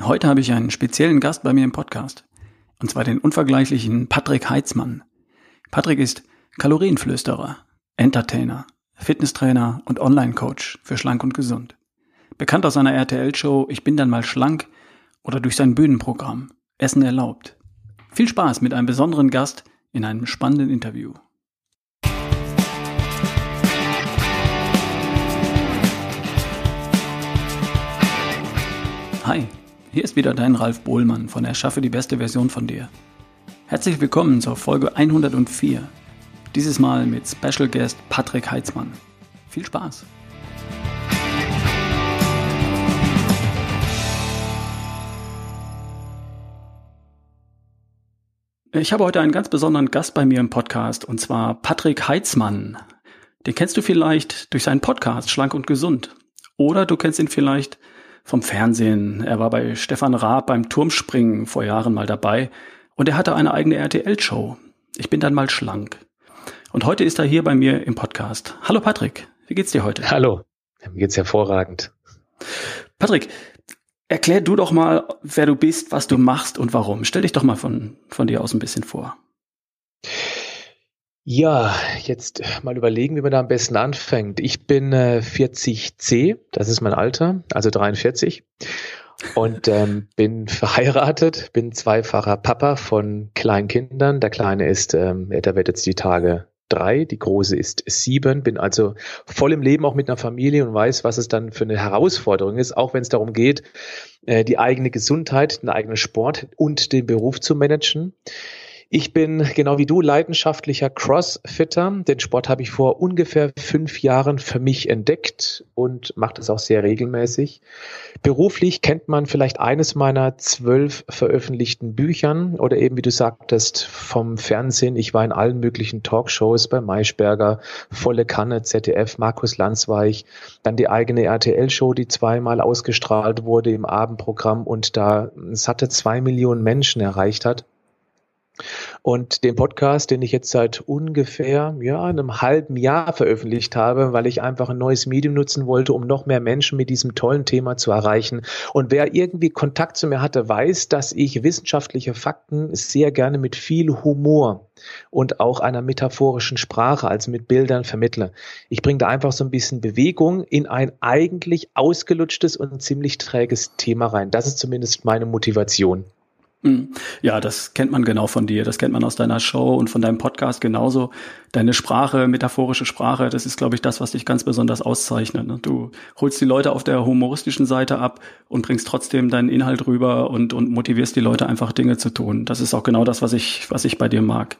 Heute habe ich einen speziellen Gast bei mir im Podcast. Und zwar den unvergleichlichen Patrick Heitzmann. Patrick ist Kalorienflüsterer, Entertainer, Fitnesstrainer und Online-Coach für Schlank und Gesund. Bekannt aus seiner RTL-Show Ich bin dann mal schlank oder durch sein Bühnenprogramm Essen erlaubt. Viel Spaß mit einem besonderen Gast in einem spannenden Interview. Hi, hier ist wieder dein Ralf Bohlmann von Erschaffe die beste Version von dir. Herzlich willkommen zur Folge 104. Dieses Mal mit Special Guest Patrick Heitzmann. Viel Spaß! Ich habe heute einen ganz besonderen Gast bei mir im Podcast und zwar Patrick Heitzmann. Den kennst du vielleicht durch seinen Podcast Schlank und Gesund. Oder du kennst ihn vielleicht vom Fernsehen. Er war bei Stefan Raab beim Turmspringen vor Jahren mal dabei und er hatte eine eigene RTL-Show. Ich bin dann mal schlank. Und heute ist er hier bei mir im Podcast. Hallo Patrick, wie geht's dir heute? Hallo, mir geht's hervorragend. Patrick, erklär du doch mal, wer du bist, was du machst und warum. Stell dich doch mal von, von dir aus ein bisschen vor. Ja, jetzt mal überlegen, wie man da am besten anfängt. Ich bin äh, 40C, das ist mein Alter, also 43 und ähm, bin verheiratet, bin zweifacher Papa von kleinen Kindern. Der Kleine ist, ähm, der wird jetzt die Tage drei, die Große ist sieben, bin also voll im Leben auch mit einer Familie und weiß, was es dann für eine Herausforderung ist, auch wenn es darum geht, äh, die eigene Gesundheit, den eigenen Sport und den Beruf zu managen. Ich bin genau wie du leidenschaftlicher Crossfitter. Den Sport habe ich vor ungefähr fünf Jahren für mich entdeckt und mache das auch sehr regelmäßig. Beruflich kennt man vielleicht eines meiner zwölf veröffentlichten Büchern oder eben, wie du sagtest, vom Fernsehen. Ich war in allen möglichen Talkshows bei Maischberger, Volle Kanne, ZDF, Markus Lanzweich, dann die eigene RTL-Show, die zweimal ausgestrahlt wurde im Abendprogramm und da satte zwei Millionen Menschen erreicht hat. Und den Podcast, den ich jetzt seit ungefähr ja, einem halben Jahr veröffentlicht habe, weil ich einfach ein neues Medium nutzen wollte, um noch mehr Menschen mit diesem tollen Thema zu erreichen. Und wer irgendwie Kontakt zu mir hatte, weiß, dass ich wissenschaftliche Fakten sehr gerne mit viel Humor und auch einer metaphorischen Sprache, also mit Bildern vermittle. Ich bringe da einfach so ein bisschen Bewegung in ein eigentlich ausgelutschtes und ziemlich träges Thema rein. Das ist zumindest meine Motivation. Hm. Ja, das kennt man genau von dir. Das kennt man aus deiner Show und von deinem Podcast genauso. Deine Sprache, metaphorische Sprache, das ist, glaube ich, das, was dich ganz besonders auszeichnet. Ne? Du holst die Leute auf der humoristischen Seite ab und bringst trotzdem deinen Inhalt rüber und, und motivierst die Leute einfach Dinge zu tun. Das ist auch genau das, was ich, was ich bei dir mag.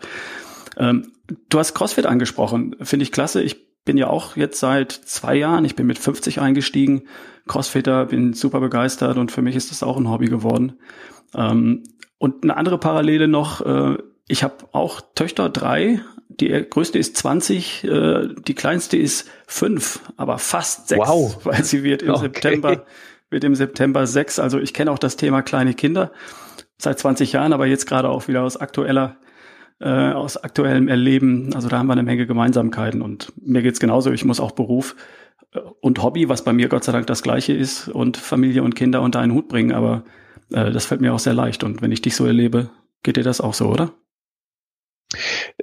Ähm, du hast CrossFit angesprochen. Finde ich klasse. Ich bin ja auch jetzt seit zwei Jahren, ich bin mit 50 eingestiegen, Crossfitter, bin super begeistert und für mich ist das auch ein Hobby geworden. Ähm, und eine andere Parallele noch, äh, ich habe auch Töchter, drei. Die größte ist 20, äh, die kleinste ist fünf, aber fast sechs, wow. weil sie wird im okay. September wird im September sechs. Also ich kenne auch das Thema kleine Kinder seit 20 Jahren, aber jetzt gerade auch wieder aus aktueller äh, aus aktuellem Erleben. Also da haben wir eine Menge Gemeinsamkeiten und mir geht's genauso. Ich muss auch Beruf äh, und Hobby, was bei mir Gott sei Dank das gleiche ist, und Familie und Kinder unter einen Hut bringen. Aber das fällt mir auch sehr leicht. Und wenn ich dich so erlebe, geht dir das auch so, oder?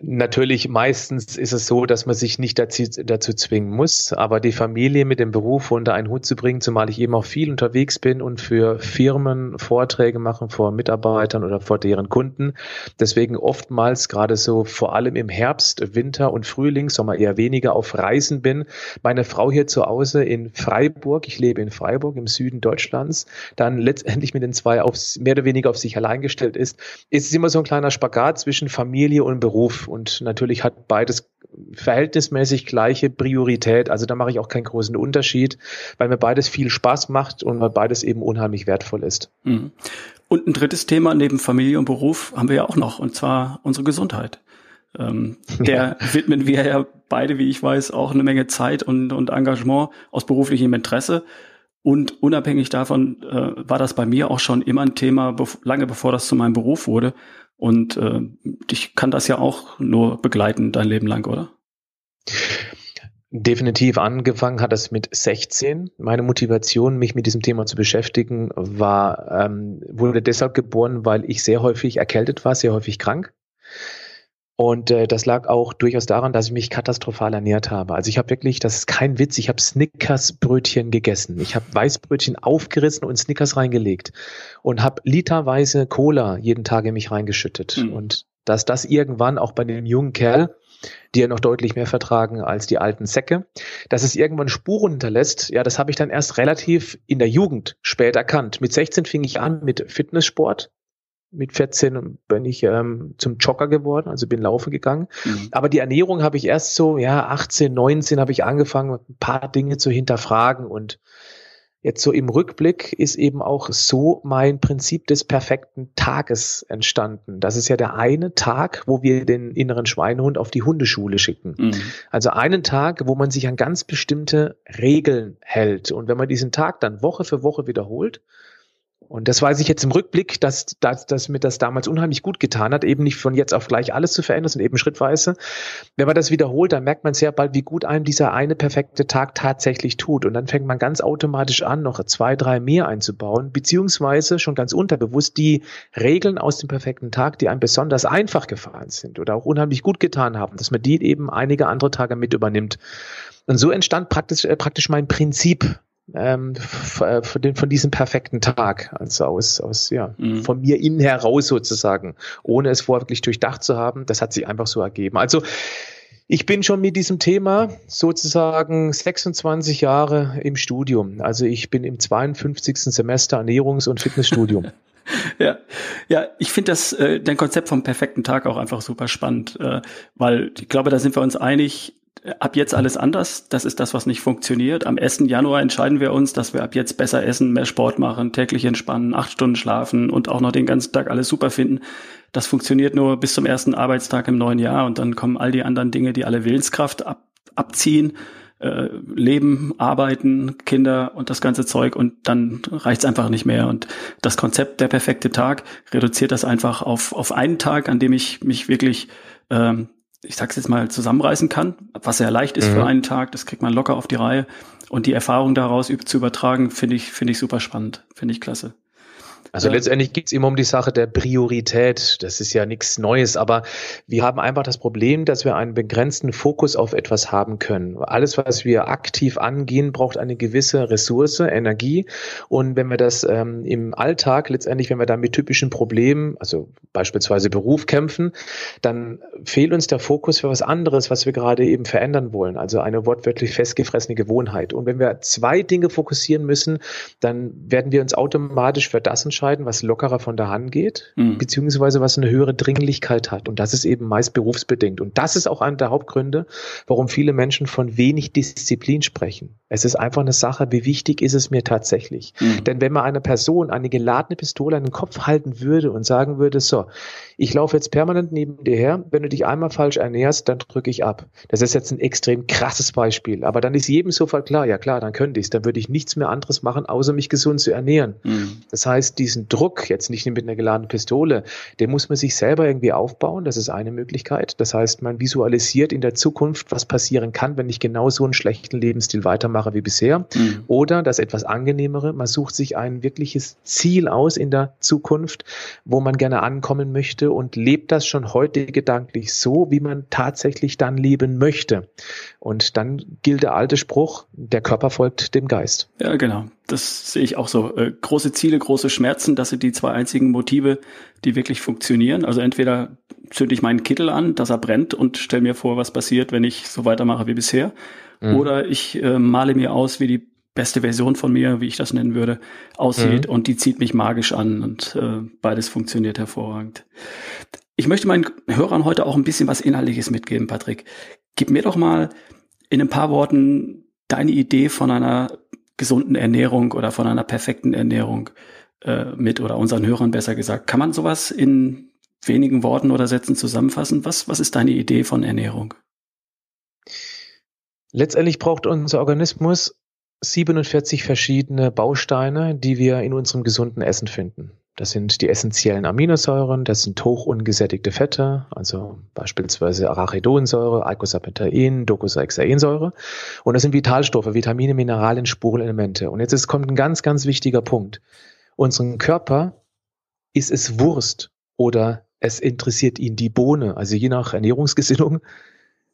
Natürlich, meistens ist es so, dass man sich nicht dazu, dazu zwingen muss, aber die Familie mit dem Beruf unter einen Hut zu bringen, zumal ich eben auch viel unterwegs bin und für Firmen Vorträge machen vor Mitarbeitern oder vor deren Kunden. Deswegen oftmals gerade so vor allem im Herbst, Winter und Frühling, Sommer eher weniger auf Reisen bin. Meine Frau hier zu Hause in Freiburg, ich lebe in Freiburg im Süden Deutschlands, dann letztendlich mit den zwei aufs, mehr oder weniger auf sich allein gestellt ist, ist es immer so ein kleiner Spagat zwischen Familie und Beruf. Und natürlich hat beides verhältnismäßig gleiche Priorität. Also da mache ich auch keinen großen Unterschied, weil mir beides viel Spaß macht und weil beides eben unheimlich wertvoll ist. Mhm. Und ein drittes Thema neben Familie und Beruf haben wir ja auch noch, und zwar unsere Gesundheit. Ähm, der ja. widmen wir ja beide, wie ich weiß, auch eine Menge Zeit und, und Engagement aus beruflichem Interesse. Und unabhängig davon äh, war das bei mir auch schon immer ein Thema, bev lange bevor das zu meinem Beruf wurde. Und äh, dich kann das ja auch nur begleiten dein Leben lang, oder? Definitiv angefangen hat es mit 16. Meine Motivation, mich mit diesem Thema zu beschäftigen, war, ähm, wurde deshalb geboren, weil ich sehr häufig erkältet war, sehr häufig krank. Und äh, das lag auch durchaus daran, dass ich mich katastrophal ernährt habe. Also ich habe wirklich, das ist kein Witz, ich habe Snickers-Brötchen gegessen. Ich habe Weißbrötchen aufgerissen und Snickers reingelegt und habe literweise Cola jeden Tag in mich reingeschüttet. Mhm. Und dass das irgendwann auch bei dem jungen Kerl die ja noch deutlich mehr vertragen als die alten Säcke. Dass es irgendwann Spuren hinterlässt, ja, das habe ich dann erst relativ in der Jugend spät erkannt. Mit 16 fing ich an mit Fitnesssport. Mit 14 bin ich ähm, zum Jogger geworden, also bin laufen gegangen. Mhm. Aber die Ernährung habe ich erst so, ja, 18, 19 habe ich angefangen, ein paar Dinge zu hinterfragen und Jetzt so im Rückblick ist eben auch so mein Prinzip des perfekten Tages entstanden. Das ist ja der eine Tag, wo wir den inneren Schweinehund auf die Hundeschule schicken. Mhm. Also einen Tag, wo man sich an ganz bestimmte Regeln hält. Und wenn man diesen Tag dann Woche für Woche wiederholt, und das weiß ich jetzt im Rückblick, dass, dass, dass mir das damals unheimlich gut getan hat, eben nicht von jetzt auf gleich alles zu verändern, sondern eben schrittweise. Wenn man das wiederholt, dann merkt man sehr bald, wie gut einem dieser eine perfekte Tag tatsächlich tut. Und dann fängt man ganz automatisch an, noch zwei, drei mehr einzubauen, beziehungsweise schon ganz unterbewusst die Regeln aus dem perfekten Tag, die einem besonders einfach gefallen sind oder auch unheimlich gut getan haben, dass man die eben einige andere Tage mit übernimmt. Und so entstand praktisch, äh, praktisch mein Prinzip ähm, äh, von, den, von diesem perfekten Tag, also aus, aus ja, mhm. von mir innen heraus sozusagen, ohne es vorher wirklich durchdacht zu haben. Das hat sich einfach so ergeben. Also ich bin schon mit diesem Thema sozusagen 26 Jahre im Studium. Also ich bin im 52. Semester Ernährungs- und Fitnessstudium. ja, ja, ich finde das äh, dein Konzept vom perfekten Tag auch einfach super spannend, äh, weil ich glaube, da sind wir uns einig ab jetzt alles anders. Das ist das, was nicht funktioniert. Am 1. Januar entscheiden wir uns, dass wir ab jetzt besser essen, mehr Sport machen, täglich entspannen, acht Stunden schlafen und auch noch den ganzen Tag alles super finden. Das funktioniert nur bis zum ersten Arbeitstag im neuen Jahr und dann kommen all die anderen Dinge, die alle Willenskraft ab, abziehen. Äh, Leben, Arbeiten, Kinder und das ganze Zeug und dann reicht's einfach nicht mehr. Und das Konzept der perfekte Tag reduziert das einfach auf, auf einen Tag, an dem ich mich wirklich ähm, ich sag's jetzt mal, zusammenreißen kann, was sehr leicht ist mhm. für einen Tag, das kriegt man locker auf die Reihe. Und die Erfahrung daraus zu übertragen, finde ich, finde ich super spannend, finde ich klasse. Also ja. letztendlich geht es immer um die Sache der Priorität. Das ist ja nichts Neues, aber wir haben einfach das Problem, dass wir einen begrenzten Fokus auf etwas haben können. Alles, was wir aktiv angehen, braucht eine gewisse Ressource, Energie. Und wenn wir das ähm, im Alltag letztendlich, wenn wir da mit typischen Problemen, also beispielsweise Beruf kämpfen, dann fehlt uns der Fokus für was anderes, was wir gerade eben verändern wollen. Also eine wortwörtlich festgefressene Gewohnheit. Und wenn wir zwei Dinge fokussieren müssen, dann werden wir uns automatisch für das entscheiden, entscheiden, was lockerer von der Hand geht, mhm. beziehungsweise was eine höhere Dringlichkeit hat. Und das ist eben meist berufsbedingt. Und das ist auch einer der Hauptgründe, warum viele Menschen von wenig Disziplin sprechen. Es ist einfach eine Sache, wie wichtig ist es mir tatsächlich? Mhm. Denn wenn man einer Person eine geladene Pistole an den Kopf halten würde und sagen würde, so, ich laufe jetzt permanent neben dir her, wenn du dich einmal falsch ernährst, dann drücke ich ab. Das ist jetzt ein extrem krasses Beispiel, aber dann ist jedem sofort klar, ja klar, dann könnte ich es, dann würde ich nichts mehr anderes machen, außer mich gesund zu ernähren. Mhm. Das heißt, diesen Druck, jetzt nicht mit einer geladenen Pistole, den muss man sich selber irgendwie aufbauen, das ist eine Möglichkeit. Das heißt, man visualisiert in der Zukunft, was passieren kann, wenn ich genau so einen schlechten Lebensstil weitermache wie bisher. Mhm. Oder das etwas angenehmere, man sucht sich ein wirkliches Ziel aus in der Zukunft, wo man gerne ankommen möchte und lebt das schon heute gedanklich so, wie man tatsächlich dann leben möchte. Und dann gilt der alte Spruch, der Körper folgt dem Geist. Ja, genau. Das sehe ich auch so. Äh, große Ziele, große Schmerzen, das sind die zwei einzigen Motive, die wirklich funktionieren. Also entweder zünde ich meinen Kittel an, dass er brennt und stelle mir vor, was passiert, wenn ich so weitermache wie bisher. Mhm. Oder ich äh, male mir aus, wie die beste Version von mir, wie ich das nennen würde, aussieht mhm. und die zieht mich magisch an und äh, beides funktioniert hervorragend. Ich möchte meinen Hörern heute auch ein bisschen was Inhaltliches mitgeben, Patrick. Gib mir doch mal in ein paar Worten deine Idee von einer gesunden Ernährung oder von einer perfekten Ernährung äh, mit oder unseren Hörern besser gesagt. Kann man sowas in wenigen Worten oder Sätzen zusammenfassen? Was, was ist deine Idee von Ernährung? Letztendlich braucht unser Organismus 47 verschiedene Bausteine, die wir in unserem gesunden Essen finden. Das sind die essentiellen Aminosäuren, das sind hochungesättigte Fette, also beispielsweise Arachidonsäure, Eicosapentaen, Docosahexaensäure. Und das sind Vitalstoffe, Vitamine, Mineralien, Spurenelemente. Und jetzt ist, kommt ein ganz, ganz wichtiger Punkt. Unseren Körper ist es Wurst oder es interessiert ihn die Bohne, also je nach Ernährungsgesinnung,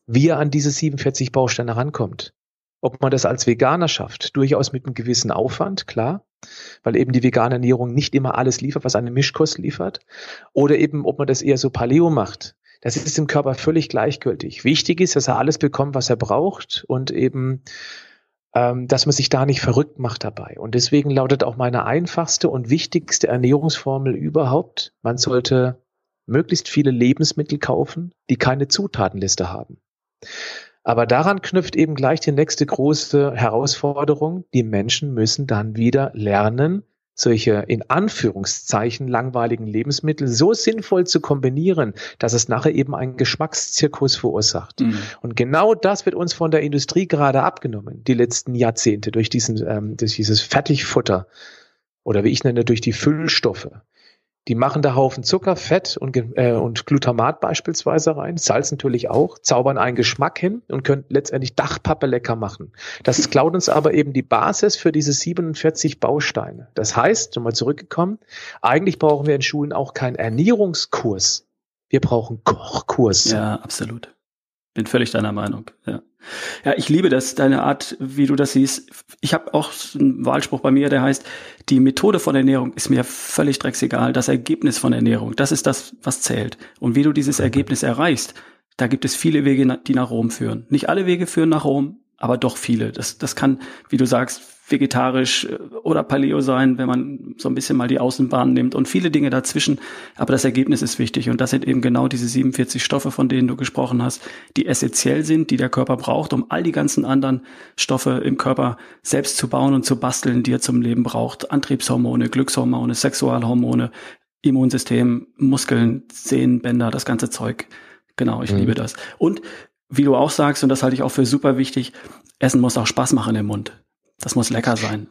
wie er an diese 47 Bausteine rankommt. Ob man das als Veganer schafft, durchaus mit einem gewissen Aufwand, klar, weil eben die vegane Ernährung nicht immer alles liefert, was eine Mischkost liefert. Oder eben, ob man das eher so Paleo macht. Das ist dem Körper völlig gleichgültig. Wichtig ist, dass er alles bekommt, was er braucht und eben, ähm, dass man sich da nicht verrückt macht dabei. Und deswegen lautet auch meine einfachste und wichtigste Ernährungsformel überhaupt, man sollte möglichst viele Lebensmittel kaufen, die keine Zutatenliste haben. Aber daran knüpft eben gleich die nächste große Herausforderung. Die Menschen müssen dann wieder lernen, solche in Anführungszeichen langweiligen Lebensmittel so sinnvoll zu kombinieren, dass es nachher eben einen Geschmackszirkus verursacht. Mhm. Und genau das wird uns von der Industrie gerade abgenommen, die letzten Jahrzehnte, durch, diesen, ähm, durch dieses Fertigfutter oder wie ich nenne, durch die Füllstoffe. Die machen da Haufen Zucker, Fett und, äh, und Glutamat beispielsweise rein, Salz natürlich auch, zaubern einen Geschmack hin und können letztendlich Dachpappe lecker machen. Das klaut uns aber eben die Basis für diese 47 Bausteine. Das heißt, nochmal zurückgekommen, eigentlich brauchen wir in Schulen auch keinen Ernährungskurs. Wir brauchen Kochkurs. Ja, absolut. Bin völlig deiner Meinung. Ja. Ja, ich liebe das, deine Art, wie du das siehst. Ich habe auch einen Wahlspruch bei mir, der heißt, die Methode von Ernährung ist mir völlig drecksegal. Das Ergebnis von Ernährung, das ist das, was zählt. Und wie du dieses Ergebnis erreichst, da gibt es viele Wege, die nach Rom führen. Nicht alle Wege führen nach Rom, aber doch viele. Das, das kann, wie du sagst, vegetarisch äh, oder Paleo sein, wenn man so ein bisschen mal die Außenbahn nimmt und viele Dinge dazwischen. Aber das Ergebnis ist wichtig und das sind eben genau diese 47 Stoffe, von denen du gesprochen hast, die essentiell sind, die der Körper braucht, um all die ganzen anderen Stoffe im Körper selbst zu bauen und zu basteln, die er zum Leben braucht. Antriebshormone, Glückshormone, Sexualhormone, Immunsystem, Muskeln, Sehnen, Bänder, das ganze Zeug. Genau, ich mhm. liebe das. Und wie du auch sagst, und das halte ich auch für super wichtig, Essen muss auch Spaß machen im Mund. Das muss lecker sein.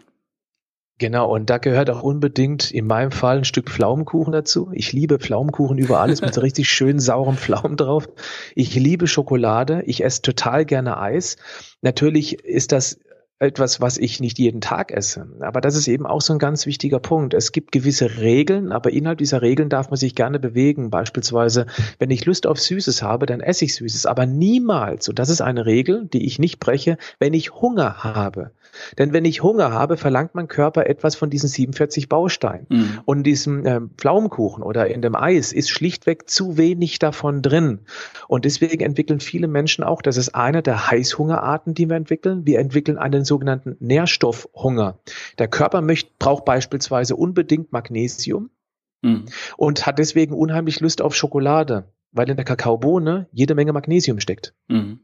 Genau, und da gehört auch unbedingt in meinem Fall ein Stück Pflaumenkuchen dazu. Ich liebe Pflaumenkuchen über alles mit so richtig schön sauren Pflaumen drauf. Ich liebe Schokolade. Ich esse total gerne Eis. Natürlich ist das etwas, was ich nicht jeden Tag esse. Aber das ist eben auch so ein ganz wichtiger Punkt. Es gibt gewisse Regeln, aber innerhalb dieser Regeln darf man sich gerne bewegen. Beispielsweise, wenn ich Lust auf Süßes habe, dann esse ich Süßes, aber niemals, und das ist eine Regel, die ich nicht breche, wenn ich Hunger habe. Denn wenn ich Hunger habe, verlangt mein Körper etwas von diesen 47 Bausteinen. Mhm. Und in diesem äh, Pflaumenkuchen oder in dem Eis ist schlichtweg zu wenig davon drin. Und deswegen entwickeln viele Menschen auch, das ist eine der Heißhungerarten, die wir entwickeln. Wir entwickeln einen sogenannten Nährstoffhunger. Der Körper möchte, braucht beispielsweise unbedingt Magnesium. Mhm. Und hat deswegen unheimlich Lust auf Schokolade, weil in der Kakaobohne jede Menge Magnesium steckt. Mhm.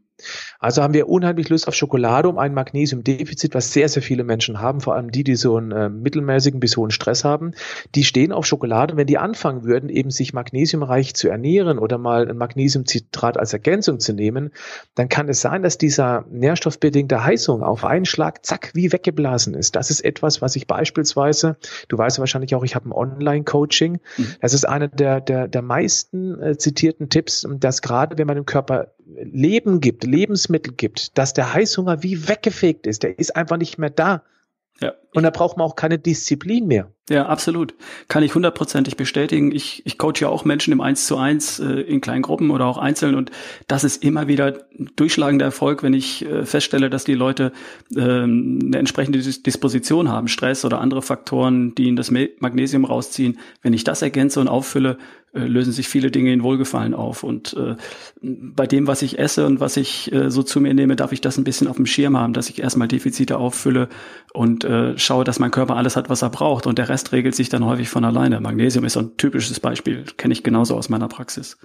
Also haben wir unheimlich Lust auf Schokolade um ein Magnesiumdefizit, was sehr, sehr viele Menschen haben, vor allem die, die so einen äh, mittelmäßigen bis hohen Stress haben. Die stehen auf Schokolade. Wenn die anfangen würden, eben sich magnesiumreich zu ernähren oder mal ein Magnesiumcitrat als Ergänzung zu nehmen, dann kann es sein, dass dieser nährstoffbedingte Heißung auf einen Schlag, zack, wie weggeblasen ist. Das ist etwas, was ich beispielsweise, du weißt wahrscheinlich auch, ich habe ein Online-Coaching. Mhm. Das ist einer der, der, der meisten äh, zitierten Tipps, dass gerade wenn man dem Körper Leben gibt, Lebensmittel gibt, dass der Heißhunger wie weggefegt ist. Der ist einfach nicht mehr da. Ja. Und da braucht man auch keine Disziplin mehr. Ja, absolut. Kann ich hundertprozentig bestätigen. Ich, ich coache ja auch Menschen im Eins zu eins äh, in kleinen Gruppen oder auch einzeln und das ist immer wieder durchschlagender Erfolg, wenn ich äh, feststelle, dass die Leute äh, eine entsprechende Disposition haben, Stress oder andere Faktoren, die ihnen das Magnesium rausziehen. Wenn ich das ergänze und auffülle, äh, lösen sich viele Dinge in Wohlgefallen auf. Und äh, bei dem, was ich esse und was ich äh, so zu mir nehme, darf ich das ein bisschen auf dem Schirm haben, dass ich erstmal Defizite auffülle und äh, schaue, dass mein Körper alles hat, was er braucht. Und der Rest regelt sich dann häufig von alleine. Magnesium ist so ein typisches Beispiel, kenne ich genauso aus meiner Praxis.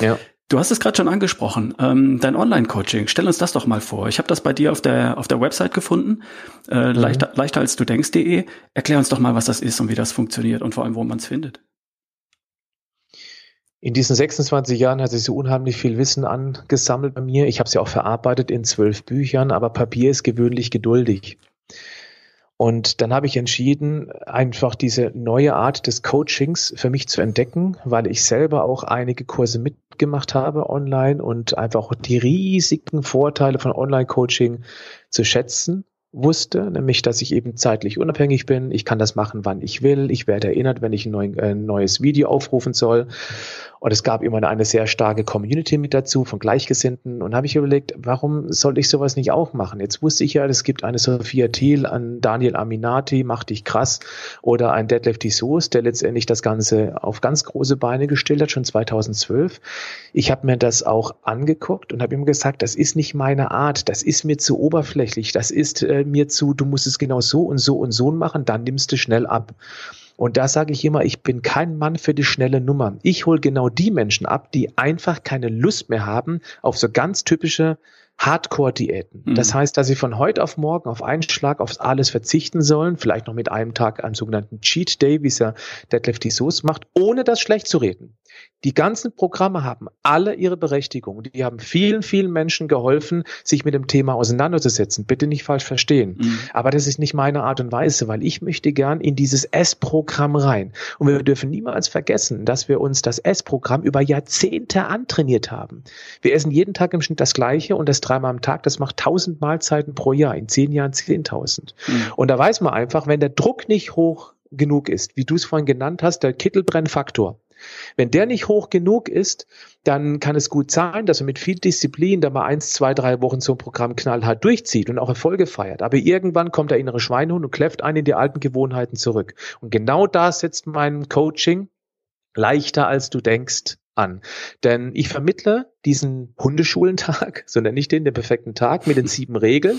Ja. Du hast es gerade schon angesprochen, ähm, dein Online-Coaching. Stell uns das doch mal vor. Ich habe das bei dir auf der auf der Website gefunden, äh, mhm. leichter, leichter als du denkst.de. Erklär uns doch mal, was das ist und wie das funktioniert und vor allem, wo man es findet. In diesen 26 Jahren hat sich so unheimlich viel Wissen angesammelt bei mir. Ich habe es ja auch verarbeitet in zwölf Büchern, aber Papier ist gewöhnlich geduldig. Und dann habe ich entschieden, einfach diese neue Art des Coachings für mich zu entdecken, weil ich selber auch einige Kurse mitgemacht habe online und einfach die riesigen Vorteile von Online-Coaching zu schätzen wusste, nämlich dass ich eben zeitlich unabhängig bin. Ich kann das machen, wann ich will. Ich werde erinnert, wenn ich ein, neu, äh, neues Video aufrufen soll. Und es gab immer eine sehr starke Community mit dazu von Gleichgesinnten. Und habe ich überlegt, warum sollte ich sowas nicht auch machen? Jetzt wusste ich ja, es gibt eine Sophia Thiel, an Daniel Aminati, Mach dich krass, oder ein Deadlift Soos, der letztendlich das Ganze auf ganz große Beine gestellt hat, schon 2012. Ich habe mir das auch angeguckt und habe ihm gesagt, das ist nicht meine Art, das ist mir zu oberflächlich, das ist äh, mir zu, du musst es genau so und so und so machen, dann nimmst du schnell ab. Und da sage ich immer, ich bin kein Mann für die schnelle Nummer. Ich hole genau die Menschen ab, die einfach keine Lust mehr haben auf so ganz typische Hardcore-Diäten. Mhm. Das heißt, dass sie von heute auf morgen auf einen Schlag auf alles verzichten sollen, vielleicht noch mit einem Tag einem sogenannten Cheat Day, wie es ja Deadlift Soos macht, ohne das schlecht zu reden. Die ganzen Programme haben alle ihre Berechtigung. Die haben vielen, vielen Menschen geholfen, sich mit dem Thema auseinanderzusetzen. Bitte nicht falsch verstehen. Mhm. Aber das ist nicht meine Art und Weise, weil ich möchte gern in dieses S-Programm rein. Und wir dürfen niemals vergessen, dass wir uns das S-Programm über Jahrzehnte antrainiert haben. Wir essen jeden Tag im Schnitt das Gleiche und das dreimal am Tag. Das macht tausend Mahlzeiten pro Jahr. In zehn Jahren zehntausend. Mhm. Und da weiß man einfach, wenn der Druck nicht hoch genug ist, wie du es vorhin genannt hast, der Kittelbrennfaktor, wenn der nicht hoch genug ist, dann kann es gut sein, dass er mit viel Disziplin da mal eins, zwei, drei Wochen so ein Programm knallhart durchzieht und auch Erfolge feiert. Aber irgendwann kommt der innere Schweinehund und kläfft einen in die alten Gewohnheiten zurück. Und genau da setzt mein Coaching leichter als du denkst an. Denn ich vermittle diesen Hundeschulentag, so nenne ich den, den perfekten Tag mit den sieben Regeln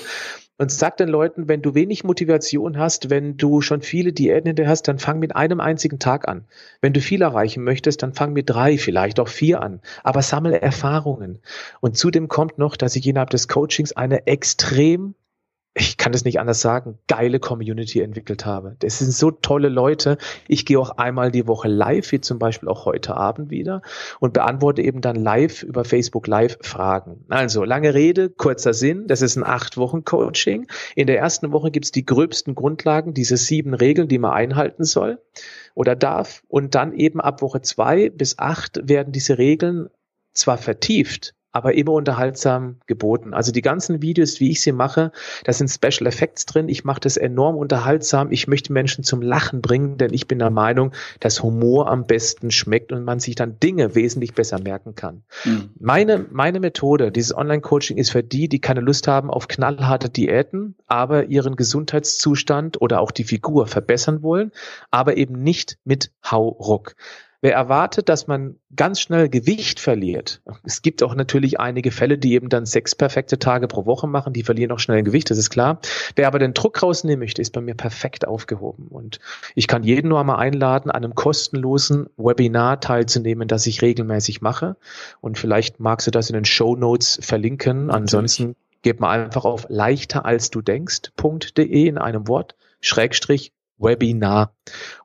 und sag den Leuten, wenn du wenig Motivation hast, wenn du schon viele Diäten hinter hast, dann fang mit einem einzigen Tag an. Wenn du viel erreichen möchtest, dann fang mit drei, vielleicht auch vier an. Aber sammle Erfahrungen. Und zudem kommt noch, dass ich innerhalb des Coachings eine extrem ich kann das nicht anders sagen, geile Community entwickelt habe. Das sind so tolle Leute. Ich gehe auch einmal die Woche live, wie zum Beispiel auch heute Abend wieder, und beantworte eben dann live über Facebook Live Fragen. Also lange Rede, kurzer Sinn. Das ist ein acht Wochen Coaching. In der ersten Woche gibt's die gröbsten Grundlagen, diese sieben Regeln, die man einhalten soll oder darf. Und dann eben ab Woche zwei bis acht werden diese Regeln zwar vertieft, aber immer unterhaltsam geboten. Also die ganzen Videos, wie ich sie mache, da sind Special Effects drin. Ich mache das enorm unterhaltsam. Ich möchte Menschen zum Lachen bringen, denn ich bin der Meinung, dass Humor am besten schmeckt und man sich dann Dinge wesentlich besser merken kann. Mhm. Meine, meine Methode, dieses Online-Coaching ist für die, die keine Lust haben auf knallharte Diäten, aber ihren Gesundheitszustand oder auch die Figur verbessern wollen, aber eben nicht mit Hauruck. Wer erwartet, dass man ganz schnell Gewicht verliert, es gibt auch natürlich einige Fälle, die eben dann sechs perfekte Tage pro Woche machen, die verlieren auch schnell Gewicht, das ist klar. Wer aber den Druck rausnehmen möchte, ist bei mir perfekt aufgehoben. Und ich kann jeden nur einmal einladen, an einem kostenlosen Webinar teilzunehmen, das ich regelmäßig mache. Und vielleicht magst du das in den Show Notes verlinken. Natürlich. Ansonsten gib mal einfach auf leichter als du denkst.de in einem Wort, Schrägstrich Webinar.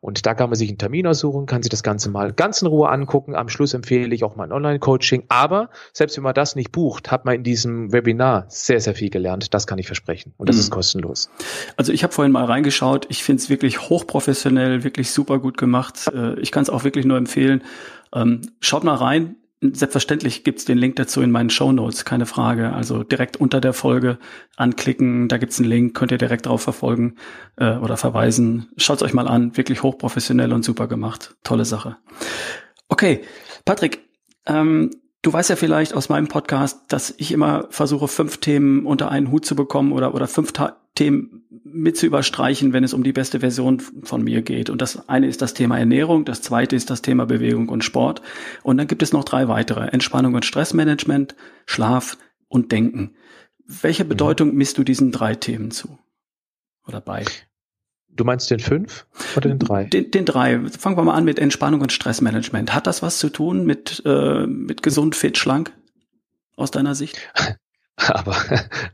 Und da kann man sich einen Termin aussuchen, kann sich das Ganze mal ganz in Ruhe angucken. Am Schluss empfehle ich auch mal ein Online-Coaching. Aber selbst wenn man das nicht bucht, hat man in diesem Webinar sehr, sehr viel gelernt. Das kann ich versprechen. Und das mhm. ist kostenlos. Also ich habe vorhin mal reingeschaut. Ich finde es wirklich hochprofessionell, wirklich super gut gemacht. Äh, ich kann es auch wirklich nur empfehlen. Ähm, schaut mal rein. Selbstverständlich gibt's den Link dazu in meinen Show keine Frage. Also direkt unter der Folge anklicken, da gibt's einen Link, könnt ihr direkt drauf verfolgen äh, oder verweisen. Schaut's euch mal an, wirklich hochprofessionell und super gemacht. Tolle Sache. Okay, Patrick, ähm, du weißt ja vielleicht aus meinem Podcast, dass ich immer versuche, fünf Themen unter einen Hut zu bekommen oder, oder fünf Themen mit zu überstreichen, wenn es um die beste Version von mir geht. Und das eine ist das Thema Ernährung, das zweite ist das Thema Bewegung und Sport. Und dann gibt es noch drei weitere. Entspannung und Stressmanagement, Schlaf und Denken. Welche mhm. Bedeutung misst du diesen drei Themen zu? Oder bei? Du meinst den fünf oder den drei? Den, den drei. Fangen wir mal an mit Entspannung und Stressmanagement. Hat das was zu tun mit, äh, mit gesund, fit, schlank? Aus deiner Sicht? Aber,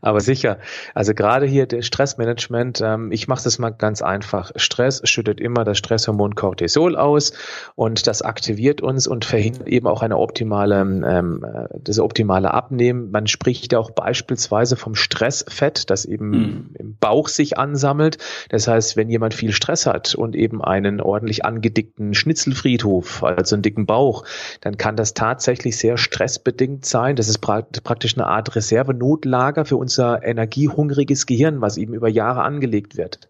aber sicher. Also gerade hier der Stressmanagement, ähm, ich mache das mal ganz einfach. Stress schüttet immer das Stresshormon Cortisol aus und das aktiviert uns und verhindert eben auch eine optimale, ähm, äh, das optimale Abnehmen. Man spricht ja auch beispielsweise vom Stressfett, das eben mhm. im Bauch sich ansammelt. Das heißt, wenn jemand viel Stress hat und eben einen ordentlich angedickten Schnitzelfriedhof, also einen dicken Bauch, dann kann das tatsächlich sehr stressbedingt sein. Das ist praktisch eine Art Reserve Notlager für unser energiehungriges Gehirn, was eben über Jahre angelegt wird.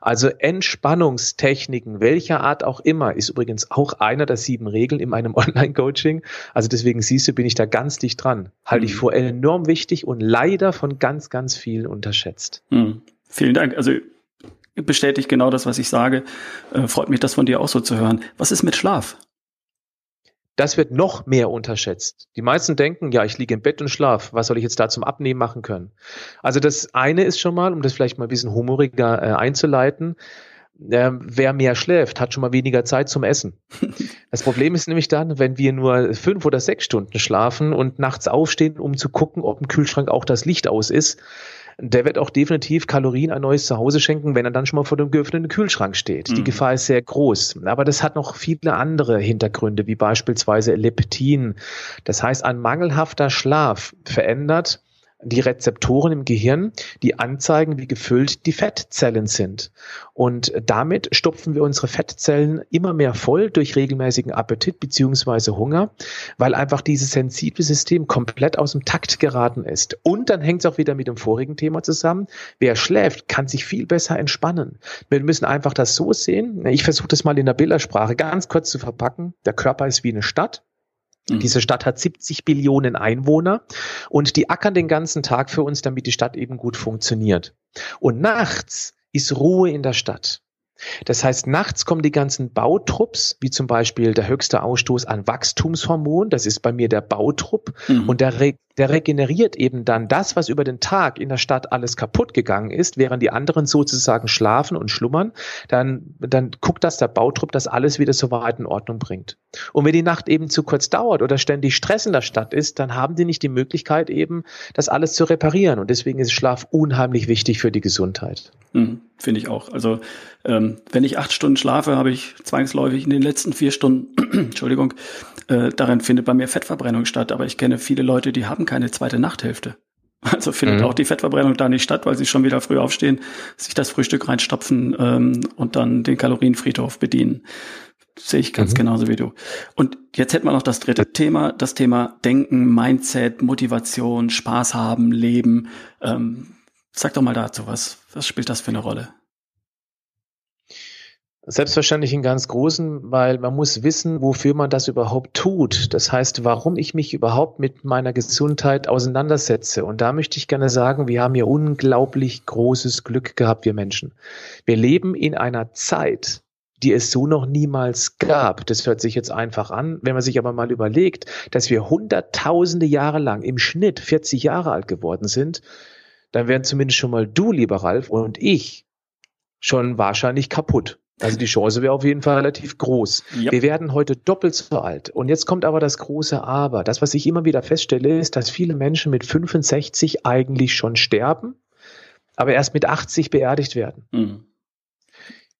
Also Entspannungstechniken, welcher Art auch immer, ist übrigens auch einer der sieben Regeln in meinem Online-Coaching. Also deswegen siehst du, bin ich da ganz dicht dran. Halte ich mhm. vor enorm wichtig und leider von ganz, ganz vielen unterschätzt. Mhm. Vielen Dank. Also bestätigt genau das, was ich sage. Äh, freut mich, das von dir auch so zu hören. Was ist mit Schlaf? Das wird noch mehr unterschätzt. Die meisten denken, ja, ich liege im Bett und schlaf. Was soll ich jetzt da zum Abnehmen machen können? Also das eine ist schon mal, um das vielleicht mal ein bisschen humoriger äh, einzuleiten, äh, wer mehr schläft, hat schon mal weniger Zeit zum Essen. Das Problem ist nämlich dann, wenn wir nur fünf oder sechs Stunden schlafen und nachts aufstehen, um zu gucken, ob im Kühlschrank auch das Licht aus ist, der wird auch definitiv Kalorien ein neues Zuhause schenken, wenn er dann schon mal vor dem geöffneten Kühlschrank steht. Mhm. Die Gefahr ist sehr groß. Aber das hat noch viele andere Hintergründe, wie beispielsweise Leptin. Das heißt, ein mangelhafter Schlaf verändert die Rezeptoren im Gehirn, die anzeigen, wie gefüllt die Fettzellen sind. Und damit stopfen wir unsere Fettzellen immer mehr voll durch regelmäßigen Appetit beziehungsweise Hunger, weil einfach dieses sensible System komplett aus dem Takt geraten ist. Und dann hängt es auch wieder mit dem vorigen Thema zusammen. Wer schläft, kann sich viel besser entspannen. Wir müssen einfach das so sehen. Ich versuche das mal in der Bildersprache ganz kurz zu verpacken. Der Körper ist wie eine Stadt. Mhm. Diese Stadt hat 70 Billionen Einwohner und die ackern den ganzen Tag für uns, damit die Stadt eben gut funktioniert. Und nachts ist Ruhe in der Stadt. Das heißt, nachts kommen die ganzen Bautrupps, wie zum Beispiel der höchste Ausstoß an Wachstumshormon, das ist bei mir der Bautrupp, mhm. und der, re der regeneriert eben dann das, was über den Tag in der Stadt alles kaputt gegangen ist, während die anderen sozusagen schlafen und schlummern, dann, dann guckt das der Bautrupp, dass alles wieder so weit in Ordnung bringt. Und wenn die Nacht eben zu kurz dauert oder ständig Stress in der Stadt ist, dann haben die nicht die Möglichkeit eben, das alles zu reparieren. Und deswegen ist Schlaf unheimlich wichtig für die Gesundheit. Mhm. Finde ich auch. Also ähm, wenn ich acht Stunden schlafe, habe ich zwangsläufig in den letzten vier Stunden, Entschuldigung, äh, darin findet bei mir Fettverbrennung statt. Aber ich kenne viele Leute, die haben keine zweite Nachthälfte. Also findet mhm. auch die Fettverbrennung da nicht statt, weil sie schon wieder früh aufstehen, sich das Frühstück reinstopfen ähm, und dann den Kalorienfriedhof bedienen. Sehe ich ganz mhm. genauso wie du. Und jetzt hätten wir noch das dritte Thema, das Thema Denken, Mindset, Motivation, Spaß haben, Leben. Ähm, Sag doch mal dazu was. Was spielt das für eine Rolle? Selbstverständlich einen ganz großen, weil man muss wissen, wofür man das überhaupt tut. Das heißt, warum ich mich überhaupt mit meiner Gesundheit auseinandersetze. Und da möchte ich gerne sagen, wir haben hier unglaublich großes Glück gehabt, wir Menschen. Wir leben in einer Zeit, die es so noch niemals gab. Das hört sich jetzt einfach an. Wenn man sich aber mal überlegt, dass wir hunderttausende Jahre lang im Schnitt 40 Jahre alt geworden sind, dann wären zumindest schon mal du, lieber Ralf, und ich schon wahrscheinlich kaputt. Also die Chance wäre auf jeden Fall relativ groß. Yep. Wir werden heute doppelt so alt. Und jetzt kommt aber das große Aber. Das, was ich immer wieder feststelle, ist, dass viele Menschen mit 65 eigentlich schon sterben, aber erst mit 80 beerdigt werden. Mhm.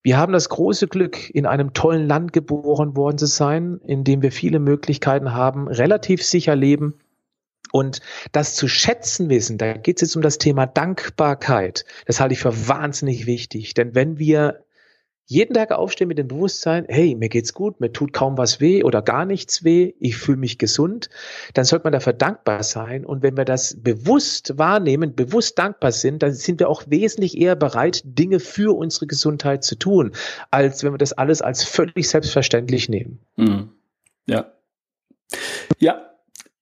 Wir haben das große Glück, in einem tollen Land geboren worden zu sein, in dem wir viele Möglichkeiten haben, relativ sicher leben und das zu schätzen wissen, da geht es jetzt um das Thema Dankbarkeit. Das halte ich für wahnsinnig wichtig. Denn wenn wir jeden Tag aufstehen mit dem Bewusstsein, hey, mir geht's gut, mir tut kaum was weh oder gar nichts weh, ich fühle mich gesund, dann sollte man dafür dankbar sein. Und wenn wir das bewusst wahrnehmen, bewusst dankbar sind, dann sind wir auch wesentlich eher bereit, Dinge für unsere Gesundheit zu tun, als wenn wir das alles als völlig selbstverständlich nehmen. Mhm. Ja. Ja,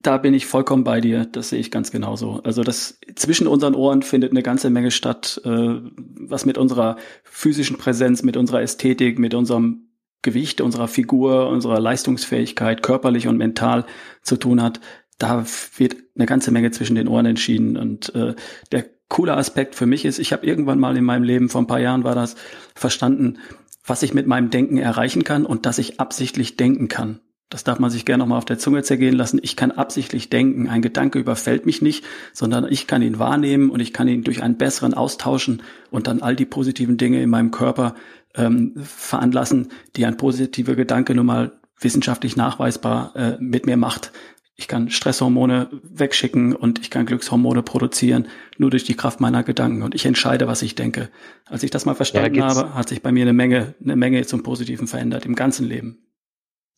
da bin ich vollkommen bei dir. Das sehe ich ganz genauso. Also das zwischen unseren Ohren findet eine ganze Menge statt, äh, was mit unserer physischen Präsenz, mit unserer Ästhetik, mit unserem Gewicht, unserer Figur, unserer Leistungsfähigkeit, körperlich und mental zu tun hat. Da wird eine ganze Menge zwischen den Ohren entschieden. Und äh, der coole Aspekt für mich ist, ich habe irgendwann mal in meinem Leben, vor ein paar Jahren war das, verstanden, was ich mit meinem Denken erreichen kann und dass ich absichtlich denken kann. Das darf man sich gerne nochmal auf der Zunge zergehen lassen. Ich kann absichtlich denken, ein Gedanke überfällt mich nicht, sondern ich kann ihn wahrnehmen und ich kann ihn durch einen besseren austauschen und dann all die positiven Dinge in meinem Körper ähm, veranlassen, die ein positiver Gedanke nun mal wissenschaftlich nachweisbar äh, mit mir macht. Ich kann Stresshormone wegschicken und ich kann Glückshormone produzieren, nur durch die Kraft meiner Gedanken. Und ich entscheide, was ich denke. Als ich das mal verstanden ja, habe, hat sich bei mir eine Menge, eine Menge zum Positiven verändert im ganzen Leben.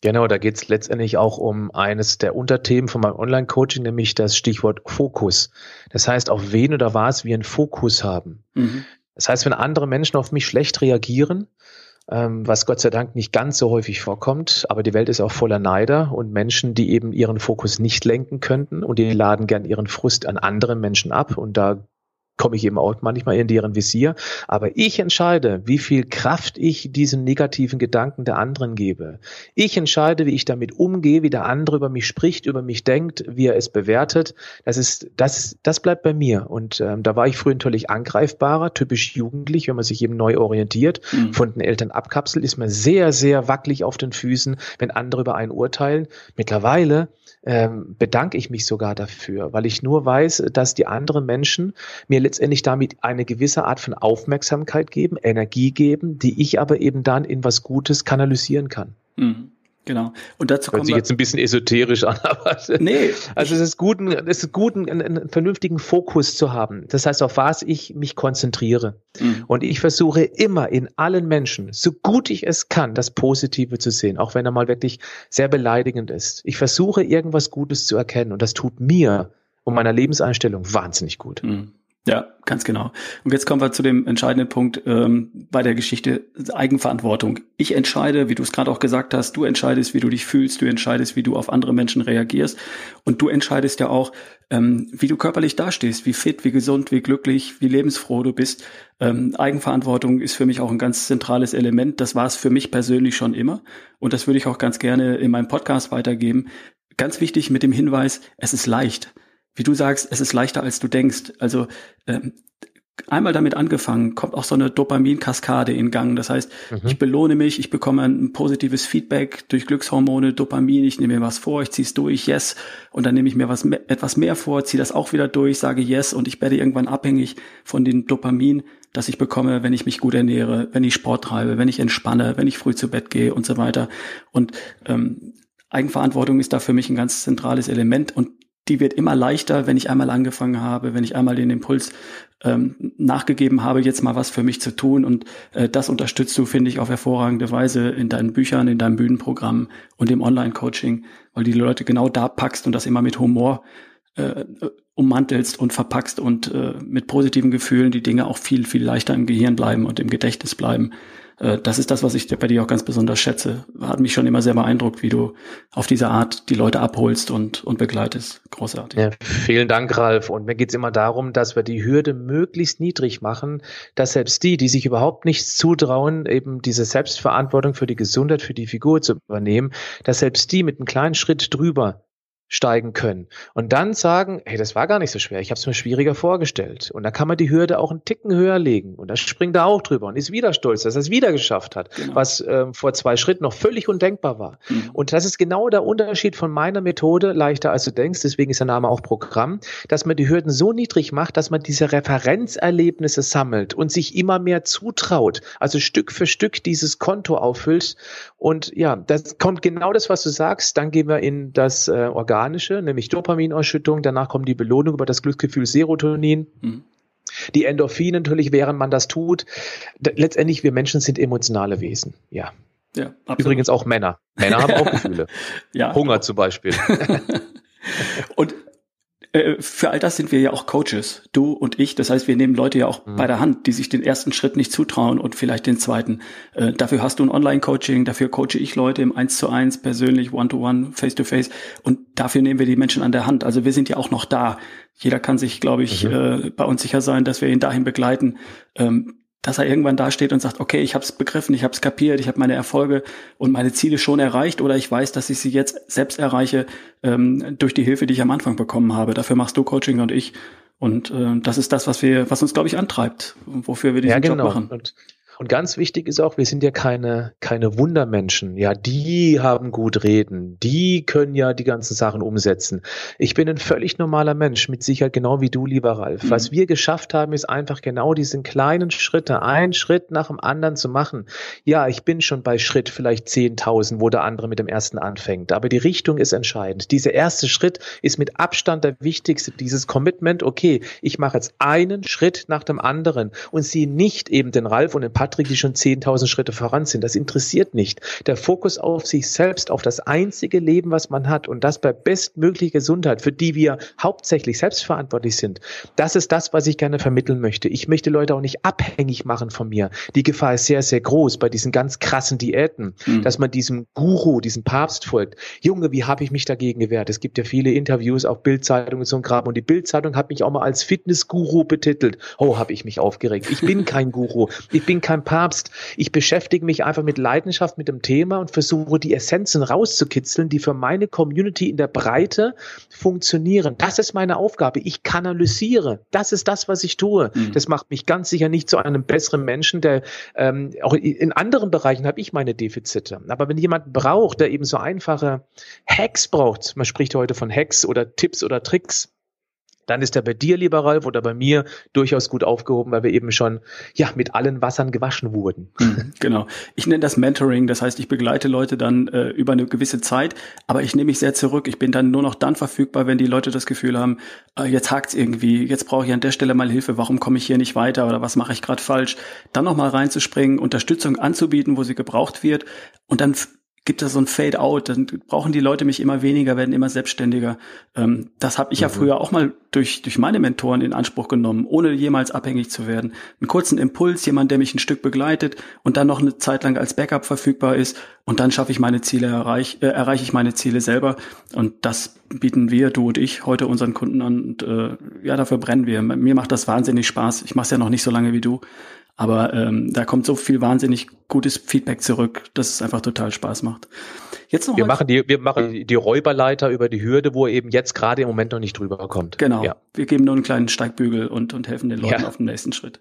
Genau, da geht es letztendlich auch um eines der Unterthemen von meinem Online-Coaching, nämlich das Stichwort Fokus. Das heißt, auf wen oder was wir einen Fokus haben. Mhm. Das heißt, wenn andere Menschen auf mich schlecht reagieren, ähm, was Gott sei Dank nicht ganz so häufig vorkommt. Aber die Welt ist auch voller Neider und Menschen, die eben ihren Fokus nicht lenken könnten und die laden gern ihren Frust an andere Menschen ab. Und da komme ich eben auch manchmal in deren Visier. Aber ich entscheide, wie viel Kraft ich diesen negativen Gedanken der anderen gebe. Ich entscheide, wie ich damit umgehe, wie der andere über mich spricht, über mich denkt, wie er es bewertet. Das ist, das, das bleibt bei mir. Und ähm, da war ich früher natürlich angreifbarer, typisch jugendlich, wenn man sich eben neu orientiert, mhm. von den Eltern abkapselt, ist man sehr, sehr wackelig auf den Füßen, wenn andere über einen urteilen. Mittlerweile ähm, bedanke ich mich sogar dafür, weil ich nur weiß, dass die anderen Menschen mir letztendlich damit eine gewisse Art von Aufmerksamkeit geben, Energie geben, die ich aber eben dann in was Gutes kanalisieren kann. Mhm. Genau. Und dazu Hört sich jetzt ein bisschen esoterisch an, aber nee. also es ist gut, es ist gut, einen, einen, vernünftigen Fokus zu haben. Das heißt, auf was ich mich konzentriere. Mhm. Und ich versuche immer in allen Menschen, so gut ich es kann, das Positive zu sehen, auch wenn er mal wirklich sehr beleidigend ist. Ich versuche irgendwas Gutes zu erkennen und das tut mir und meiner Lebenseinstellung wahnsinnig gut. Mhm. Ja, ganz genau. Und jetzt kommen wir zu dem entscheidenden Punkt ähm, bei der Geschichte Eigenverantwortung. Ich entscheide, wie du es gerade auch gesagt hast, du entscheidest, wie du dich fühlst, du entscheidest, wie du auf andere Menschen reagierst und du entscheidest ja auch, ähm, wie du körperlich dastehst, wie fit, wie gesund, wie glücklich, wie lebensfroh du bist. Ähm, Eigenverantwortung ist für mich auch ein ganz zentrales Element. Das war es für mich persönlich schon immer und das würde ich auch ganz gerne in meinem Podcast weitergeben. Ganz wichtig mit dem Hinweis, es ist leicht wie du sagst, es ist leichter, als du denkst. Also ähm, einmal damit angefangen, kommt auch so eine Dopaminkaskade in Gang. Das heißt, mhm. ich belohne mich, ich bekomme ein positives Feedback durch Glückshormone, Dopamin, ich nehme mir was vor, ich ziehe es durch, yes, und dann nehme ich mir was etwas mehr vor, ziehe das auch wieder durch, sage yes und ich werde irgendwann abhängig von den Dopamin, das ich bekomme, wenn ich mich gut ernähre, wenn ich Sport treibe, wenn ich entspanne, wenn ich früh zu Bett gehe und so weiter. Und ähm, Eigenverantwortung ist da für mich ein ganz zentrales Element und die wird immer leichter, wenn ich einmal angefangen habe, wenn ich einmal den Impuls ähm, nachgegeben habe, jetzt mal was für mich zu tun. Und äh, das unterstützt du, finde ich, auf hervorragende Weise in deinen Büchern, in deinem Bühnenprogramm und im Online-Coaching, weil die Leute genau da packst und das immer mit Humor äh, ummantelst und verpackst und äh, mit positiven Gefühlen die Dinge auch viel, viel leichter im Gehirn bleiben und im Gedächtnis bleiben. Äh, das ist das, was ich bei dir auch ganz besonders schätze. Hat mich schon immer sehr beeindruckt, wie du auf diese Art die Leute abholst und, und begleitest. Großartig. Ja, vielen Dank, Ralf. Und mir geht's immer darum, dass wir die Hürde möglichst niedrig machen, dass selbst die, die sich überhaupt nichts zutrauen, eben diese Selbstverantwortung für die Gesundheit, für die Figur zu übernehmen, dass selbst die mit einem kleinen Schritt drüber steigen können. Und dann sagen, hey, das war gar nicht so schwer, ich habe es mir schwieriger vorgestellt. Und da kann man die Hürde auch einen Ticken höher legen. Und da springt er auch drüber und ist wieder stolz, dass er es wieder geschafft hat, genau. was ähm, vor zwei Schritten noch völlig undenkbar war. Mhm. Und das ist genau der Unterschied von meiner Methode, leichter als du denkst, deswegen ist der Name auch Programm, dass man die Hürden so niedrig macht, dass man diese Referenzerlebnisse sammelt und sich immer mehr zutraut. Also Stück für Stück dieses Konto auffüllt. Und ja, das kommt genau das, was du sagst. Dann gehen wir in das äh, Organ organische, nämlich Dopaminausschüttung. Danach kommt die Belohnung über das Glücksgefühl Serotonin. Mhm. Die Endorphine natürlich, während man das tut. Letztendlich, wir Menschen sind emotionale Wesen. Ja. ja Übrigens auch Männer. Männer haben auch Gefühle. ja. Hunger zum Beispiel. Und äh, für all das sind wir ja auch Coaches, du und ich. Das heißt, wir nehmen Leute ja auch mhm. bei der Hand, die sich den ersten Schritt nicht zutrauen und vielleicht den zweiten. Äh, dafür hast du ein Online-Coaching, dafür coache ich Leute im Eins zu eins, persönlich, One-to-One, Face-to-Face. Und dafür nehmen wir die Menschen an der Hand. Also wir sind ja auch noch da. Jeder kann sich, glaube ich, mhm. äh, bei uns sicher sein, dass wir ihn dahin begleiten, ähm, dass er irgendwann da steht und sagt, okay, ich habe es begriffen, ich habe es kapiert, ich habe meine Erfolge und meine Ziele schon erreicht oder ich weiß, dass ich sie jetzt selbst erreiche ähm, durch die Hilfe, die ich am Anfang bekommen habe. Dafür machst du Coaching und ich. Und äh, das ist das, was wir, was uns, glaube ich, antreibt, wofür wir diesen ja, genau. Job machen. Und Und ganz wichtig ist auch, wir sind ja keine, keine Wundermenschen. Ja, die haben gut reden. Die können ja die ganzen Sachen umsetzen. Ich bin ein völlig normaler Mensch, mit Sicherheit genau wie du, lieber Ralf. Mhm. Was wir geschafft haben, ist einfach genau diesen kleinen Schritte, einen Schritt nach dem anderen zu machen. Ja, ich bin schon bei Schritt vielleicht 10.000, wo der andere mit dem ersten anfängt. Aber die Richtung ist entscheidend. Dieser erste Schritt ist mit Abstand der wichtigste. Dieses Commitment, okay, ich mache jetzt einen Schritt nach dem anderen und sehe nicht eben den Ralf und den Patrick, die schon 10.000 Schritte voran sind. Das interessiert nicht. Der Fokus auf sich selbst, auf das einzige Leben, was man hat und das bei bestmöglicher Gesundheit, für die wir hauptsächlich selbstverantwortlich sind. Das ist das, was ich gerne vermitteln möchte. Ich möchte Leute auch nicht abhängig machen von mir. Die Gefahr ist sehr, sehr groß bei diesen ganz krassen Diäten, mhm. dass man diesem Guru, diesem Papst folgt. Junge, wie habe ich mich dagegen gewehrt? Es gibt ja viele Interviews auf Bildzeitung und so ein Kram und die Bildzeitung hat mich auch mal als Fitnessguru betitelt. Oh, habe ich mich aufgeregt. Ich bin kein Guru. Ich bin kein Papst. Ich beschäftige mich einfach mit Leidenschaft mit dem Thema und versuche die Essenzen rauszukitzeln, die für meine Community in der Breite funktionieren. Das ist meine Aufgabe. Ich kanalisiere. Das ist das, was ich tue. Mhm. Das macht mich ganz sicher nicht zu einem besseren Menschen, der ähm, auch in anderen Bereichen habe ich meine Defizite. Aber wenn jemand braucht, der eben so einfache Hacks braucht, man spricht heute von Hacks oder Tipps oder Tricks, dann ist er bei dir, lieber Ralf, oder bei mir durchaus gut aufgehoben, weil wir eben schon ja mit allen Wassern gewaschen wurden. Mhm, genau. Ich nenne das Mentoring, das heißt, ich begleite Leute dann äh, über eine gewisse Zeit, aber ich nehme mich sehr zurück. Ich bin dann nur noch dann verfügbar, wenn die Leute das Gefühl haben, äh, jetzt hakt's irgendwie, jetzt brauche ich an der Stelle mal Hilfe, warum komme ich hier nicht weiter oder was mache ich gerade falsch? Dann nochmal reinzuspringen, Unterstützung anzubieten, wo sie gebraucht wird und dann gibt es so ein Fade-out, dann brauchen die Leute mich immer weniger, werden immer selbstständiger. Ähm, das habe ich mhm. ja früher auch mal durch, durch meine Mentoren in Anspruch genommen, ohne jemals abhängig zu werden. Einen kurzen Impuls, jemand, der mich ein Stück begleitet und dann noch eine Zeit lang als Backup verfügbar ist und dann schaffe ich meine Ziele, erreich, äh, erreiche ich meine Ziele selber und das bieten wir, du und ich, heute unseren Kunden an und äh, ja, dafür brennen wir. Mir macht das wahnsinnig Spaß. Ich mache es ja noch nicht so lange wie du, aber ähm, da kommt so viel wahnsinnig gutes Feedback zurück, dass es einfach total Spaß macht. Jetzt noch wir machen die, wir machen die Räuberleiter über die Hürde, wo er eben jetzt gerade im Moment noch nicht drüber kommt. Genau. Ja. Wir geben nur einen kleinen Steigbügel und, und helfen den Leuten ja. auf dem nächsten Schritt.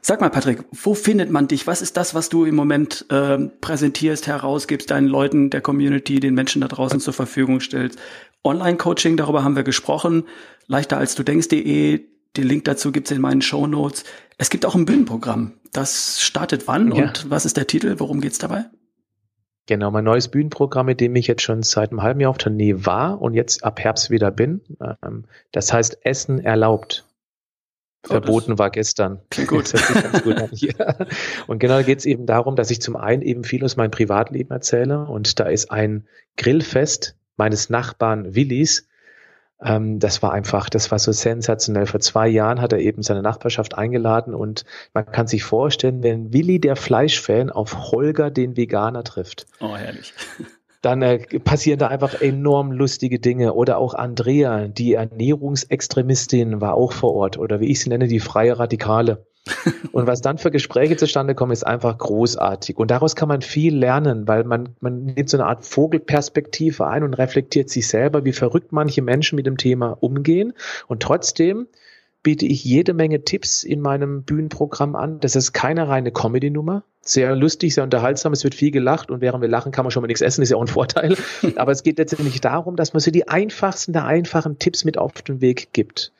Sag mal, Patrick, wo findet man dich? Was ist das, was du im Moment äh, präsentierst, herausgibst, deinen Leuten, der Community, den Menschen da draußen zur Verfügung stellst? Online-Coaching, darüber haben wir gesprochen. Leichter als du denkst.de, den Link dazu gibt's in meinen Show Notes. Es gibt auch ein Bühnenprogramm. Das startet wann ja. und was ist der Titel? Worum geht's dabei? Genau, mein neues Bühnenprogramm, mit dem ich jetzt schon seit einem halben Jahr auf Tournee war und jetzt ab Herbst wieder bin. Ähm, das heißt Essen erlaubt. Oh, Verboten war gestern. Klingt gut. gut und genau da geht es eben darum, dass ich zum einen eben viel aus meinem Privatleben erzähle und da ist ein Grillfest meines Nachbarn Willis, das war einfach, das war so sensationell. Vor zwei Jahren hat er eben seine Nachbarschaft eingeladen und man kann sich vorstellen, wenn Willi der Fleischfan auf Holger den Veganer trifft. Oh, herrlich. Dann äh, passieren da einfach enorm lustige Dinge. Oder auch Andrea, die Ernährungsextremistin, war auch vor Ort. Oder wie ich sie nenne, die freie Radikale. Und was dann für Gespräche zustande kommen, ist einfach großartig. Und daraus kann man viel lernen, weil man, man nimmt so eine Art Vogelperspektive ein und reflektiert sich selber, wie verrückt manche Menschen mit dem Thema umgehen. Und trotzdem biete ich jede Menge Tipps in meinem Bühnenprogramm an. Das ist keine reine Comedy-Nummer. Sehr lustig, sehr unterhaltsam. Es wird viel gelacht und während wir lachen, kann man schon mal nichts essen. Ist ja auch ein Vorteil. Aber es geht letztendlich darum, dass man so die einfachsten der einfachen Tipps mit auf den Weg gibt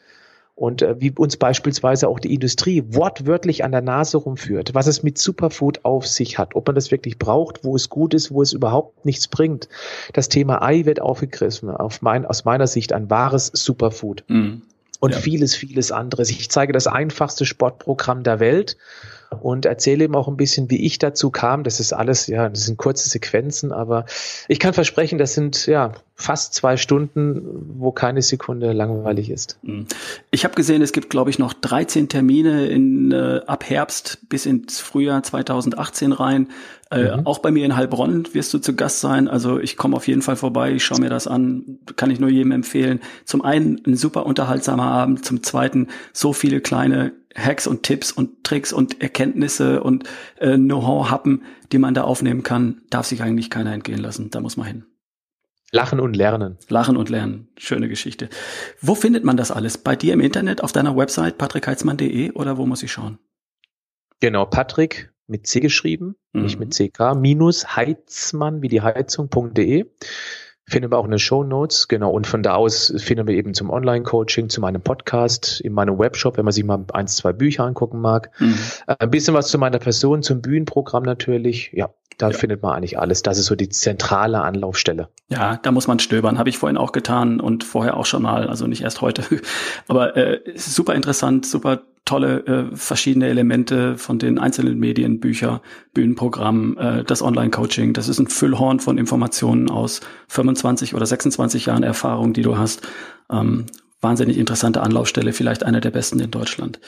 und äh, wie uns beispielsweise auch die Industrie wortwörtlich an der Nase rumführt, was es mit Superfood auf sich hat, ob man das wirklich braucht, wo es gut ist, wo es überhaupt nichts bringt. Das Thema Ei wird aufgegriffen, auf mein, aus meiner Sicht ein wahres Superfood. Mhm. Und ja. vieles, vieles anderes. Ich zeige das einfachste Sportprogramm der Welt und erzähle ihm auch ein bisschen, wie ich dazu kam. Das ist alles, ja, das sind kurze Sequenzen, aber ich kann versprechen, das sind ja fast zwei Stunden, wo keine Sekunde langweilig ist. Mhm. Ich habe gesehen, es gibt, glaube ich, noch 13 Termine in, äh, ab Herbst bis ins Frühjahr 2018 rein. Äh, mhm. Auch bei mir in Heilbronn wirst du zu Gast sein. Also ich komme auf jeden Fall vorbei, ich schaue mir das an, kann ich nur jedem empfehlen. Zum einen ein super unterhaltsamer Abend, zum zweiten so viele kleine Hacks und Tipps und Tricks und Erkenntnisse und äh, Know-how-Happen, die man da aufnehmen kann, darf sich eigentlich keiner entgehen lassen. Da muss man hin. Lachen und lernen. Lachen und lernen. Schöne Geschichte. Wo findet man das alles? Bei dir im Internet, auf deiner Website patrickheitzmann.de oder wo muss ich schauen? Genau, Patrick mit C geschrieben, mhm. nicht mit CK, minus Heizmann wie die Heizung.de finden wir auch in den Show Notes. Genau. Und von da aus finden wir eben zum Online-Coaching, zu meinem Podcast, in meinem Webshop, wenn man sich mal eins, zwei Bücher angucken mag. Mhm. Äh, ein bisschen was zu meiner Person, zum Bühnenprogramm natürlich. Ja, da ja. findet man eigentlich alles. Das ist so die zentrale Anlaufstelle. Ja, da muss man stöbern. Habe ich vorhin auch getan und vorher auch schon mal. Also nicht erst heute. Aber äh, super interessant, super tolle äh, verschiedene Elemente von den einzelnen Medien, Bücher, Bühnenprogramm, äh, das Online-Coaching. Das ist ein Füllhorn von Informationen aus 25 oder 26 Jahren Erfahrung, die du hast. Ähm, wahnsinnig interessante Anlaufstelle, vielleicht einer der besten in Deutschland.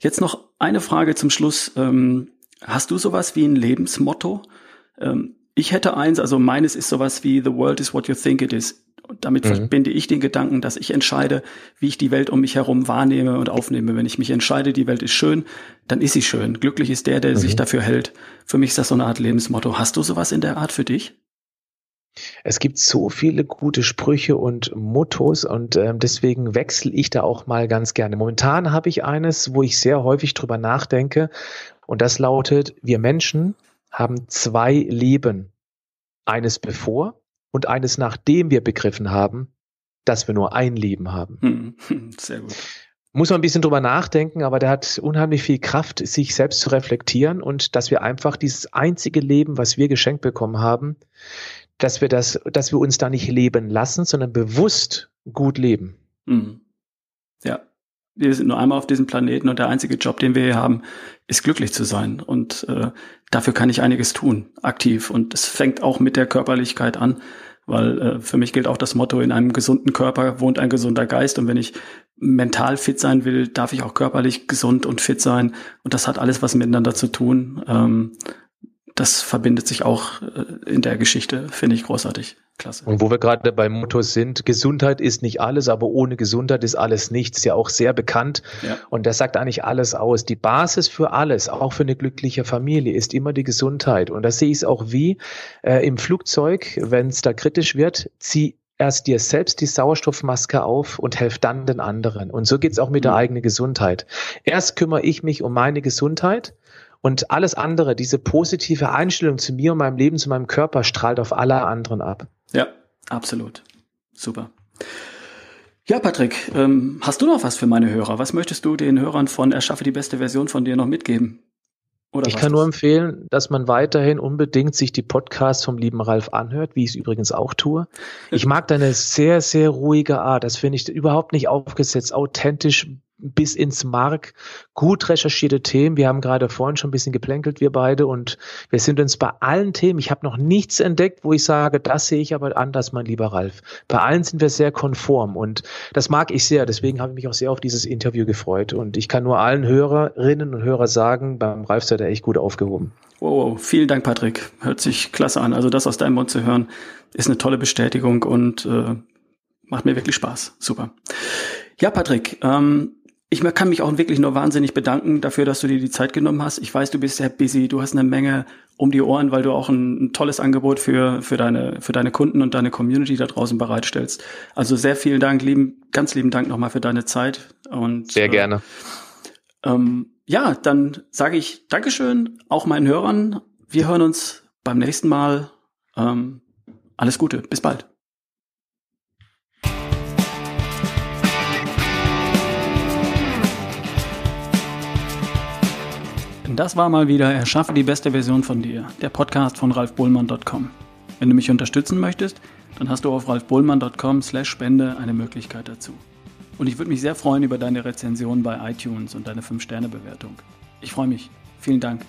Jetzt noch eine Frage zum Schluss. Ähm, hast du sowas wie ein Lebensmotto? Ähm, ich hätte eins, also meines ist sowas wie The world is what you think it is. Und damit mhm. verbinde ich den Gedanken, dass ich entscheide, wie ich die Welt um mich herum wahrnehme und aufnehme. Wenn ich mich entscheide, die Welt ist schön, dann ist sie schön. Glücklich ist der, der mhm. sich dafür hält. Für mich ist das so eine Art Lebensmotto. Hast du sowas in der Art für dich? Es gibt so viele gute Sprüche und Mottos und äh, deswegen wechsle ich da auch mal ganz gerne. Momentan habe ich eines, wo ich sehr häufig drüber nachdenke und das lautet, wir Menschen haben zwei Leben. Eines bevor und eines nachdem wir begriffen haben, dass wir nur ein Leben haben. Hm, sehr gut. Muss man ein bisschen drüber nachdenken, aber der hat unheimlich viel Kraft, sich selbst zu reflektieren und dass wir einfach dieses einzige Leben, was wir geschenkt bekommen haben, dass wir das, dass wir uns da nicht leben lassen, sondern bewusst gut leben. Mhm. Ja, wir sind nur einmal auf diesem Planeten und der einzige Job, den wir hier haben, ist glücklich zu sein. Und äh, dafür kann ich einiges tun, aktiv. Und es fängt auch mit der Körperlichkeit an, weil äh, für mich gilt auch das Motto, in einem gesunden Körper wohnt ein gesunder Geist. Und wenn ich mental fit sein will, darf ich auch körperlich gesund und fit sein. Und das hat alles was miteinander zu tun. Ähm, das verbindet sich auch äh, in der Geschichte, finde ich großartig. Klasse. Und wo wir gerade beim Motto sind, Gesundheit ist nicht alles, aber ohne Gesundheit ist alles nichts, ja auch sehr bekannt. Ja. Und das sagt eigentlich alles aus. Die Basis für alles, auch für eine glückliche Familie, ist immer die Gesundheit. Und da sehe ich es auch wie äh, im Flugzeug, wenn es da kritisch wird, zieh erst dir selbst die Sauerstoffmaske auf und helf dann den anderen. Und so geht's auch mit der mhm. eigenen Gesundheit. Erst kümmere ich mich um meine Gesundheit und alles andere, diese positive Einstellung zu mir und meinem Leben, zu meinem Körper, strahlt auf alle anderen ab. Ja, absolut. Super. Ja, Patrick, ähm, hast du noch was für meine Hörer? Was möchtest du den Hörern von Erschaffe die beste Version von dir noch mitgeben? Oder ich kann nur empfehlen, dass man weiterhin unbedingt sich die Podcasts vom lieben Ralf anhört, wie ich es übrigens auch tue. Ich mag deine sehr, sehr ruhige Art. Das finde ich überhaupt nicht aufgesetzt, authentisch, bis ins Mark, gut recherchierte Themen. Wir haben gerade vorhin schon ein bisschen geplänkelt, wir beide, und wir sind uns bei allen Themen, ich habe noch nichts entdeckt, wo ich sage, das sehe ich aber anders, mein lieber Ralf. Bei allen sind wir sehr konform und das mag ich sehr. Deswegen habe ich mich auch sehr auf dieses Interview gefreut. Und ich kann nur allen Hörerinnen und Hörer sagen, beim Ralf seid ihr echt gut aufgehoben. Wow, vielen Dank, Patrick. Hört sich klasse an. Also das aus deinem Mund zu hören, ist eine tolle Bestätigung und äh, macht mir wirklich Spaß. Super. Ja, Patrick, ähm, ich kann mich auch wirklich nur wahnsinnig bedanken dafür, dass du dir die Zeit genommen hast. Ich weiß, du bist sehr busy, du hast eine Menge um die Ohren, weil du auch ein, ein, tolles Angebot für, für, deine, für deine Kunden und deine Community da draußen bereitstellst. Also sehr vielen Dank, lieben, ganz lieben Dank nochmal für deine Zeit. Und, sehr gerne. Äh, ähm, ja, dann sage ich Dankeschön auch meinen Hörern. Wir hören uns beim nächsten Mal. Ähm, alles Gute, bis bald. Das war mal wieder Erschaffe die beste Version von dir, der Podcast von ralfbohlmann.com. Wenn du mich unterstützen möchtest, dann hast du auf ralfbohlmann.com slash Spende eine Möglichkeit dazu. Und ich würde mich sehr freuen über deine Rezension bei iTunes und deine 5-Sterne-Bewertung. Ich freue mich. Vielen Dank.